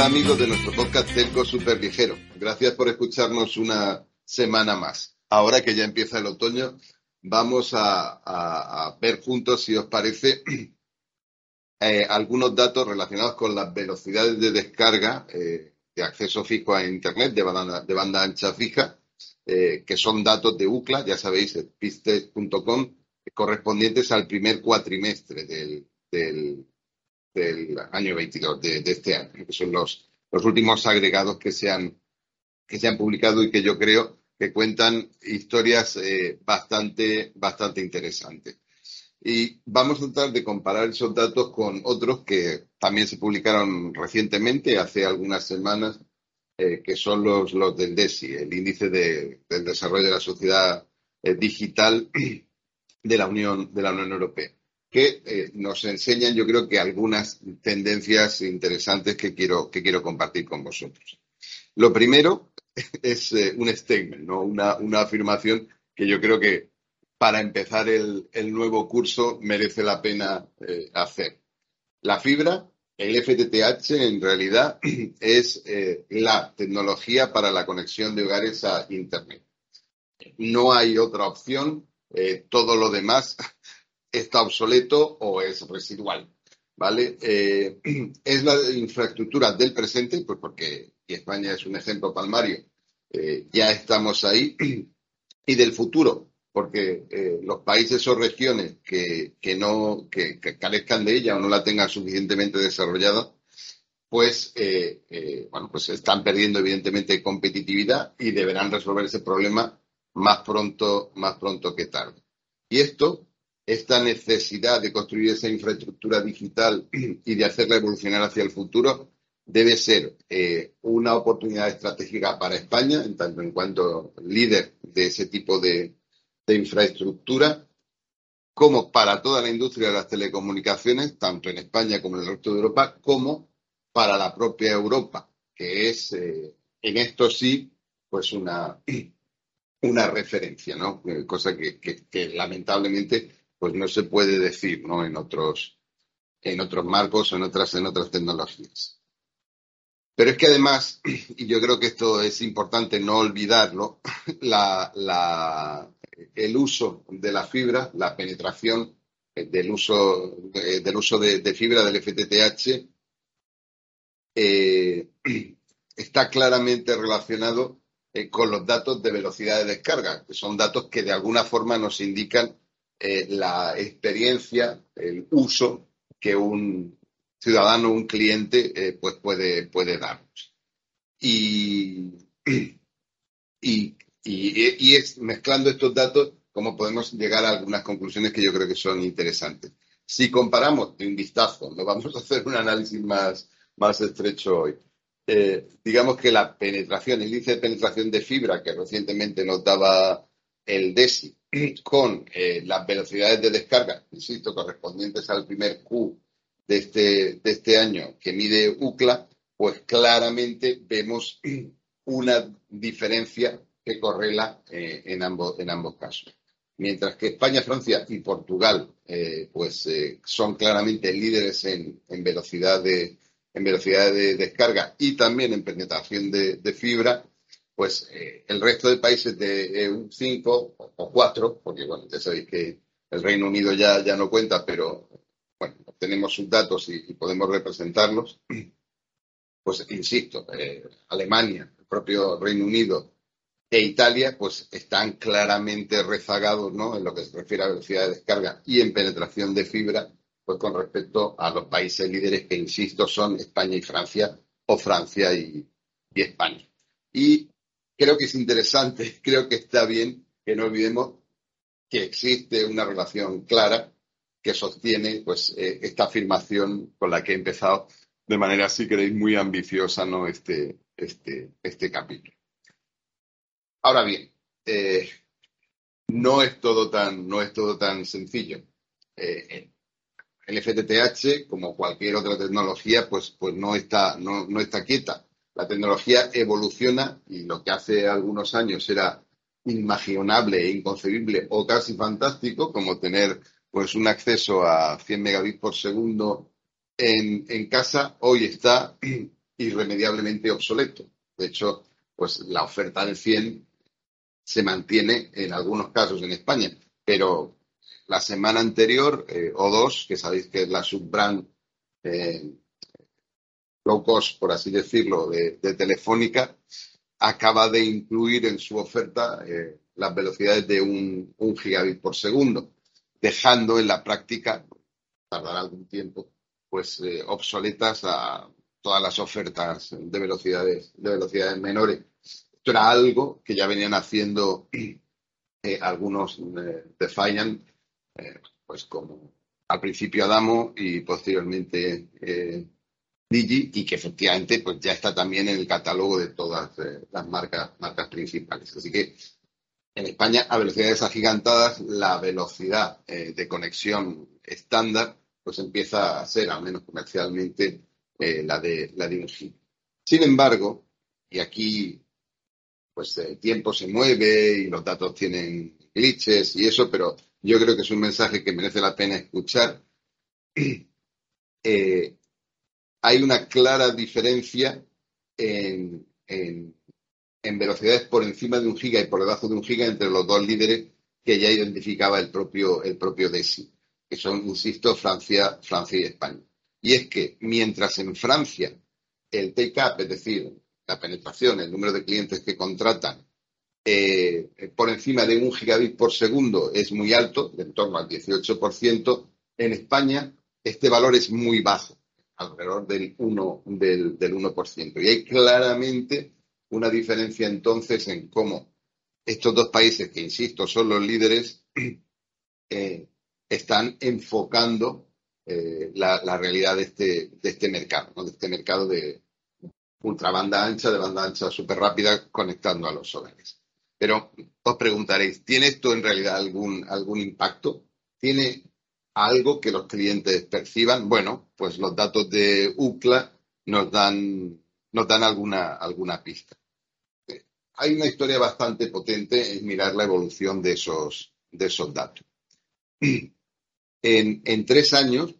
Hola amigos de nuestro podcast Telco Super Ligero. Gracias por escucharnos una semana más. Ahora que ya empieza el otoño, vamos a, ver juntos, si os parece, eh, algunos datos relacionados con las velocidades de descarga eh, de acceso fijo a Internet de banda, de banda ancha fija, eh, que son datos de UCLA, ya sabéis, pistest.com, correspondientes al primer cuatrimestre del, del, del año 22, de, este año, que son los, los últimos agregados que se, han, que se han publicado y que yo creo que cuentan historias eh, bastante, bastante interesantes. Y vamos a tratar de comparar esos datos con otros que también se publicaron recientemente, hace algunas semanas, eh, que son los, los del DESI, el índice de- del desarrollo de la sociedad eh, digital de la Unión, de la Unión Europea que eh, nos enseñan, yo creo que algunas tendencias interesantes que quiero, que quiero compartir con vosotros. Lo primero es eh, un statement, ¿no? una, una afirmación que yo creo que para empezar el, el nuevo curso merece la pena eh, hacer. La fibra, el FTTH, en realidad es la tecnología para la conexión de hogares a Internet. No hay otra opción. todo lo demás está obsoleto o es residual, ¿vale? Eh, es la infraestructura del presente, pues porque España es un ejemplo palmario, eh, ya estamos ahí, y del futuro, porque eh, los países o regiones que, que no que, carezcan de ella o no la tengan suficientemente desarrollada, pues, bueno, pues están perdiendo evidentemente competitividad y deberán resolver ese problema más pronto, más pronto que tarde. Y esto esta necesidad de construir esa infraestructura digital y de hacerla evolucionar hacia el futuro debe ser eh, una oportunidad estratégica para España, en tanto en cuanto líder de ese tipo de, infraestructura, como para toda la industria de las telecomunicaciones, tanto en España como en el resto de Europa, como para la propia Europa, que es, eh, en esto sí, pues una, una referencia, ¿no? Eh, Cosa que lamentablemente pues no se puede decir, ¿no? En otros, en otros marcos o en otras, en otras tecnologías. Pero es que además, y yo creo que esto es importante no olvidarlo, la, la- el uso de la fibra, la penetración eh, del uso, eh, del uso de, de fibra del FTTH eh, está claramente relacionado con los datos de velocidad de descarga, que son datos que de alguna forma nos indican eh, la experiencia, el uso que un ciudadano, un cliente, eh, pues puede, puede darnos. Y, y, y- y es mezclando estos datos como podemos llegar a algunas conclusiones que yo creo que son interesantes. Si comparamos de un vistazo, no vamos a hacer un análisis más, más estrecho hoy. Eh, digamos que la penetración, el índice de penetración de fibra que recientemente nos daba el DESI con eh, las velocidades de descarga, insisto, correspondientes al primer Q de este, de este año que mide UCLA, pues claramente vemos una diferencia que correla eh, en, ambos, en ambos casos. Mientras que España, Francia y Portugal eh, pues, son claramente líderes en, en velocidad de, en velocidad de descarga y también en penetración de fibra, pues eh, el resto de países de EU 5 o 4, porque bueno, ya sabéis que el Reino Unido ya, ya no cuenta, pero bueno, tenemos sus datos y, y podemos representarlos. Pues insisto, eh, Alemania, el propio Reino Unido e Italia, pues están claramente rezagados, ¿no? En lo que se refiere a velocidad de descarga y en penetración de fibra, pues con respecto a los países líderes que, insisto, son España y Francia, o Francia y, y España. Y creo que es interesante, creo que está bien que no olvidemos que existe una relación clara que sostiene pues eh, esta afirmación con la que he empezado de manera, si queréis, muy ambiciosa ¿no? este, este, este capítulo. Ahora bien, eh, no, es todo tan, no es todo tan sencillo. Eh, el FTTH, como cualquier otra tecnología, pues, pues no, está, no, no está quieta. La tecnología evoluciona y lo que hace algunos años era inimaginable e inconcebible o casi fantástico, como tener pues un acceso a 100 megabits por segundo en, en casa, hoy está irremediablemente obsoleto. De hecho, pues la oferta del 100 se mantiene en algunos casos en España, pero la semana anterior, eh, o dos, que sabéis que es la subbrand eh, low cost, por así decirlo, de, de Telefónica, acaba de incluir en su oferta eh, las velocidades de un, gigabit por segundo, dejando en la práctica, tardará algún tiempo, pues eh, obsoletas a todas las ofertas de velocidades, de velocidades menores. Esto era algo que ya venían haciendo eh, algunos Defiant, eh, pues como al principio Adamo y posteriormente Digi y que efectivamente pues ya está también en el catálogo de todas eh, las marcas, marcas principales. Así que en España, a velocidades agigantadas, la velocidad eh, de conexión estándar pues empieza a ser, al menos comercialmente, eh, la, de, la de. Sin embargo, y aquí pues el tiempo se mueve y los datos tienen glitches y eso, pero yo creo que es un mensaje que merece la pena escuchar. hay una clara diferencia en, velocidades por encima de un giga y por debajo de un giga entre los dos líderes que ya identificaba el propio, el DESI, que son, insisto, Francia, Francia y España. Y es que mientras en Francia el take-up, es decir, la penetración, el número de clientes que contratan eh, por encima de un gigabit por segundo es muy alto, de en torno al 18%, en España este valor es muy bajo alrededor del 1%. Del, del 1%. Y hay claramente una diferencia entonces en cómo estos dos países, que insisto, son los líderes, eh, están enfocando eh, la, realidad de este, de este mercado, ¿no? de este mercado de ultrabanda ancha, de banda ancha súper rápida, conectando a los hogares. Pero os preguntaréis, ¿tiene esto en realidad algún, algún impacto? ¿Tiene algo que los clientes perciban, bueno, pues los datos de UCLA nos dan, nos dan alguna, alguna pista. Hay una historia bastante potente en mirar la evolución de esos, de esos datos. En, en tres años,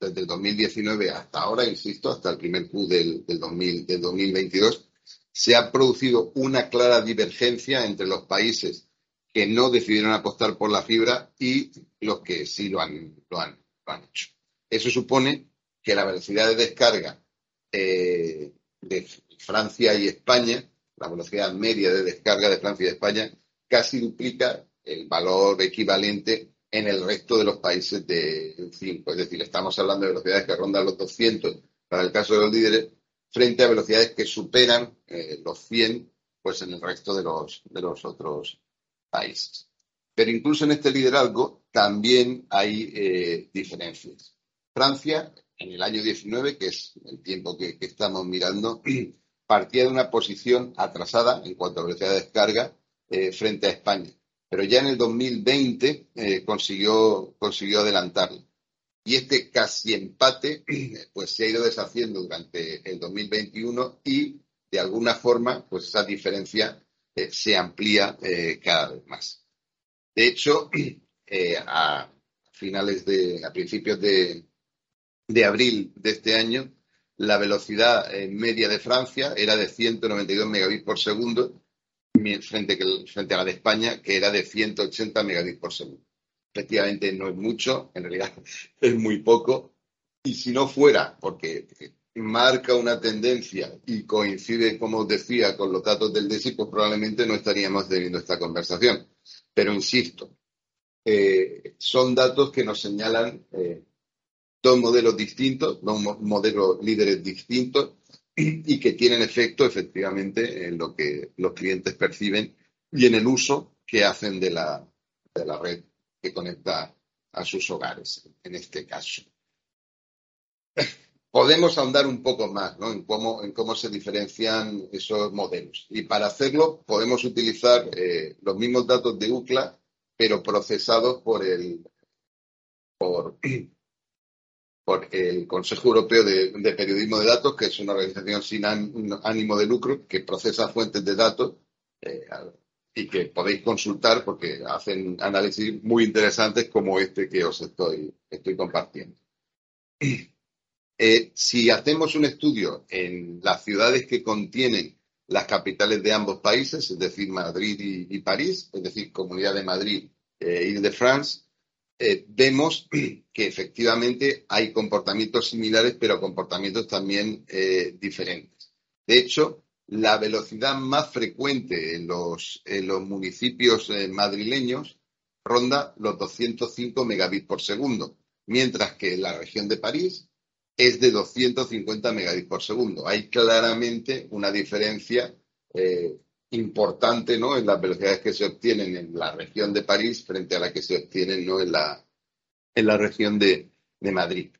desde el 2019 hasta ahora, insisto, hasta el primer Q del, del, 2000, del 2022, se ha producido una clara divergencia entre los países que no decidieron apostar por la fibra y los que sí lo han, lo han, lo han hecho. Eso supone que la velocidad de descarga eh, de Francia y España, la velocidad media de descarga de Francia y España, casi duplica el valor equivalente en el resto de los países de 5. Es decir, estamos hablando de velocidades que rondan los 200 para el caso de los líderes, frente a velocidades que superan eh, los 100 pues en el resto de los, de los otros Pero incluso en este liderazgo también hay eh, diferencias. Francia, en el año 19, que es el tiempo que, que, estamos mirando, partía de una posición atrasada en cuanto a velocidad de descarga eh, frente a España. Pero ya en el 2020 eh, consiguió, consiguió adelantarlo. Y este casi empate pues se ha ido deshaciendo durante el 2021 y de alguna forma pues esa diferencia eh, se amplía eh, cada vez más. De hecho, eh, a finales de, a principios de, de, abril de este año, la velocidad media de Francia era de 192 megabits por segundo frente, frente a la de España, que era de 180 megabits por segundo. Efectivamente, no es mucho, en realidad es muy poco. Y si no fuera, porque marca una tendencia y coincide, como os decía, con los datos del DESI, pues probablemente no estaríamos teniendo esta conversación. Pero insisto, eh, son datos que nos señalan eh, dos modelos distintos, dos modelos líderes distintos, y que tienen efecto efectivamente en lo que los clientes perciben y en el uso que hacen de la, de la red que conecta a sus hogares, en este caso. Podemos ahondar un poco más en, cómo, se diferencian esos modelos. Y para hacerlo podemos utilizar eh, los mismos datos de UCLA, pero procesados por el, por, por el Consejo Europeo de, de, Periodismo de Datos, que es una organización sin ánimo de lucro que procesa fuentes de datos eh, y que podéis consultar porque hacen análisis muy interesantes como este que os estoy, estoy compartiendo. Eh, si hacemos un estudio en las ciudades que contienen las capitales de ambos países, es decir, Madrid y, París, es decir, Comunidad de Madrid eh, y de France, eh, vemos que efectivamente hay comportamientos similares, pero comportamientos también eh, diferentes. De hecho, la velocidad más frecuente en los, en los municipios eh, madrileños ronda los 205 megabits por segundo, mientras que en la región de París es de 250 megabits por segundo. Hay claramente una diferencia eh, importante ¿no? en las velocidades que se obtienen en la región de París frente a la que se obtienen ¿no? en, la, en la región de, de Madrid.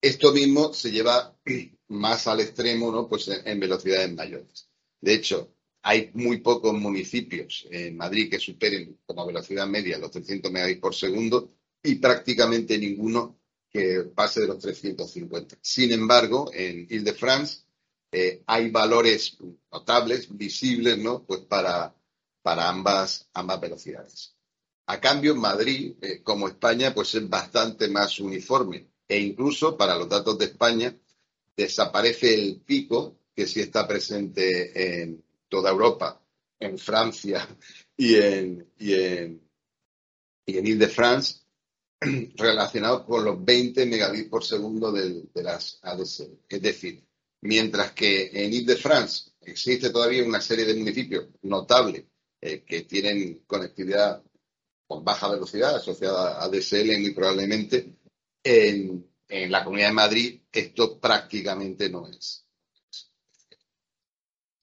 Esto mismo se lleva más al extremo ¿no? pues en, en velocidades mayores. De hecho, hay muy pocos municipios en Madrid que superen como velocidad media los 300 megabits por segundo y prácticamente ninguno que pase de los 350. Sin embargo, en Ile-de-France eh, hay valores notables, visibles, ¿no? Pues para, para ambas, ambas velocidades. A cambio, Madrid, eh, como España, pues es bastante más uniforme. E incluso para los datos de España, desaparece el pico que sí está presente en toda Europa, en Francia y en, y en, y en Ile-de-France, relacionado con los 20 megabits por segundo de, las ADSL. Es decir, mientras que en Ile-de-France existe todavía una serie de municipios notables eh, que tienen conectividad con baja velocidad asociada a DSL muy probablemente, en, en la Comunidad de Madrid esto prácticamente no es.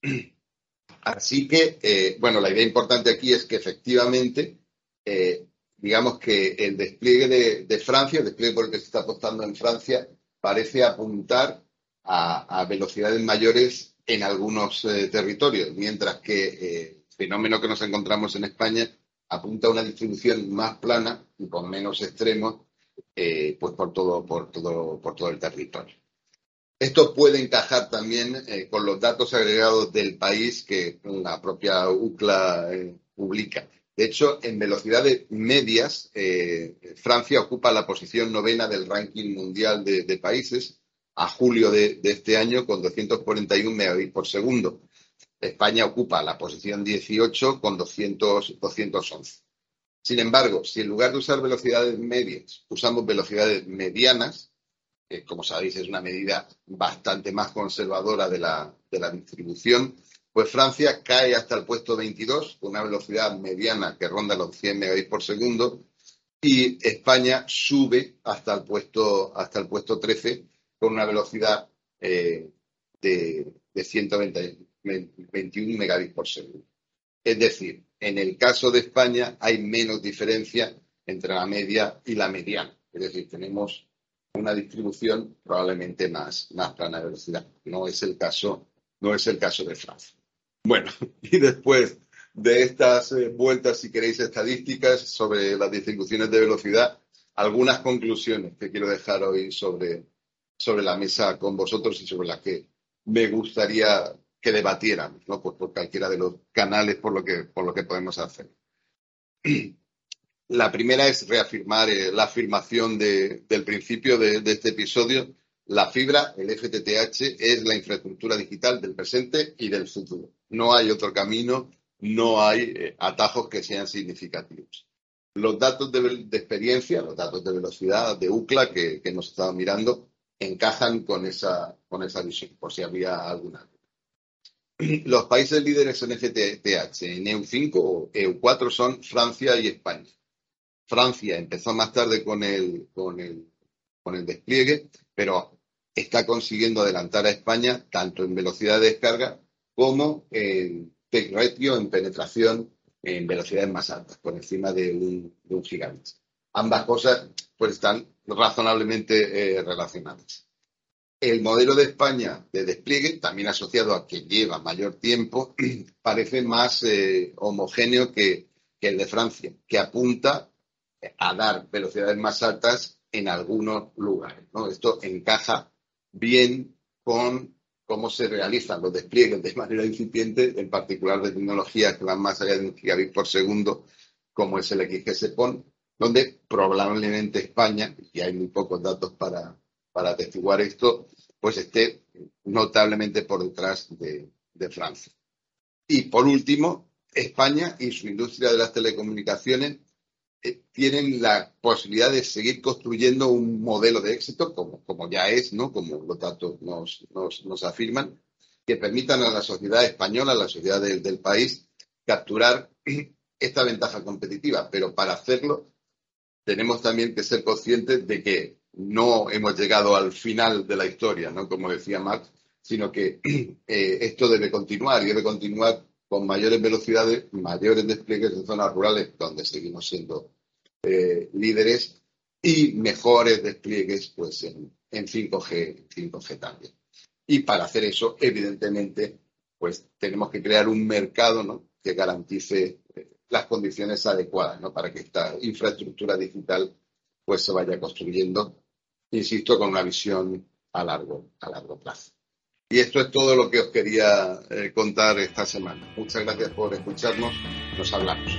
Así que, eh, bueno, la idea importante aquí es que efectivamente, eh, digamos que el despliegue de, Francia, el despliegue por el que se está apostando en Francia, parece apuntar a, velocidades mayores en algunos eh, territorios, mientras que eh, el fenómeno que nos encontramos en España apunta a una distribución más plana y con menos extremos eh, pues por todo, por, todo, por todo el territorio. Esto puede encajar también eh, con los datos agregados del país que la propia UCLA eh, publica. De hecho, en velocidades medias, Francia ocupa la posición novena del ranking mundial de, países a julio de, este año con 241 megabits por segundo. España ocupa la posición 18 con 200, 211. Sin embargo, si en lugar de usar velocidades medias usamos velocidades medianas, que como sabéis es una medida bastante más conservadora de la distribución, pues Francia cae hasta el puesto 22 con una velocidad mediana que ronda los 100 megabits por segundo y España sube hasta el puesto, hasta el puesto 13 con una velocidad eh, de, de 121 megabits por segundo. Es decir, en el caso de España hay menos diferencia entre la media y la mediana. Es decir, tenemos una distribución probablemente más, más plana de velocidad. No es el caso, no es el caso de Francia. Bueno, y después de estas eh, vueltas, si queréis, estadísticas sobre las distribuciones de velocidad, algunas conclusiones que quiero dejar hoy sobre, sobre la mesa con vosotros y sobre las que me gustaría que debatiéramos, ¿no? Pues por cualquiera de los canales por lo que, por lo que podemos hacer. La primera es reafirmar eh, la afirmación de, del principio de, de, este episodio. La fibra, el FTTH, es la infraestructura digital del presente y del futuro. No hay otro camino, no hay eh, atajos que sean significativos. Los datos de, experiencia, los datos de velocidad de UCLA que, que nos estaba mirando, encajan con esa, con esa visión, por si había alguna. Los países líderes en FTTH, en EU5 o EU4, son Francia y España. Francia empezó más tarde con el, con el, con el despliegue, pero está consiguiendo adelantar a España tanto en velocidad de descarga como en tech en penetración en velocidades más altas, por encima de un, de gigabit. Ambas cosas pues están razonablemente eh, relacionadas. El modelo de España de despliegue, también asociado a que lleva mayor tiempo, parece más eh, homogéneo que, el de Francia, que apunta a dar velocidades más altas en algunos lugares. Esto encaja bien con cómo se realizan los despliegues de manera incipiente, en particular de tecnologías que van más allá de un gigabit por segundo, como es el XGS PON, donde probablemente España, y hay muy pocos datos para, para atestiguar esto, pues esté notablemente por detrás de, de Francia. Y por último, España y su industria de las telecomunicaciones eh, tienen la posibilidad de seguir construyendo un modelo de éxito, como, como ya es, ¿no? como los datos nos, nos, nos, afirman, que permitan a la sociedad española, a la sociedad del, país, capturar esta ventaja competitiva. Pero para hacerlo, tenemos también que ser conscientes de que no hemos llegado al final de la historia, ¿no? como decía Marx, sino que eh, esto debe continuar y debe continuar con mayores velocidades, mayores despliegues en zonas rurales, donde seguimos siendo eh, líderes, y mejores despliegues pues, en, en 5G, 5G también. Y para hacer eso, evidentemente, pues tenemos que crear un mercado que garantice eh, las condiciones adecuadas para que esta infraestructura digital pues se vaya construyendo, insisto, con una visión a largo, a largo plazo. Y esto es todo lo que os quería eh, contar esta semana. Muchas gracias por escucharnos. Nos hablamos.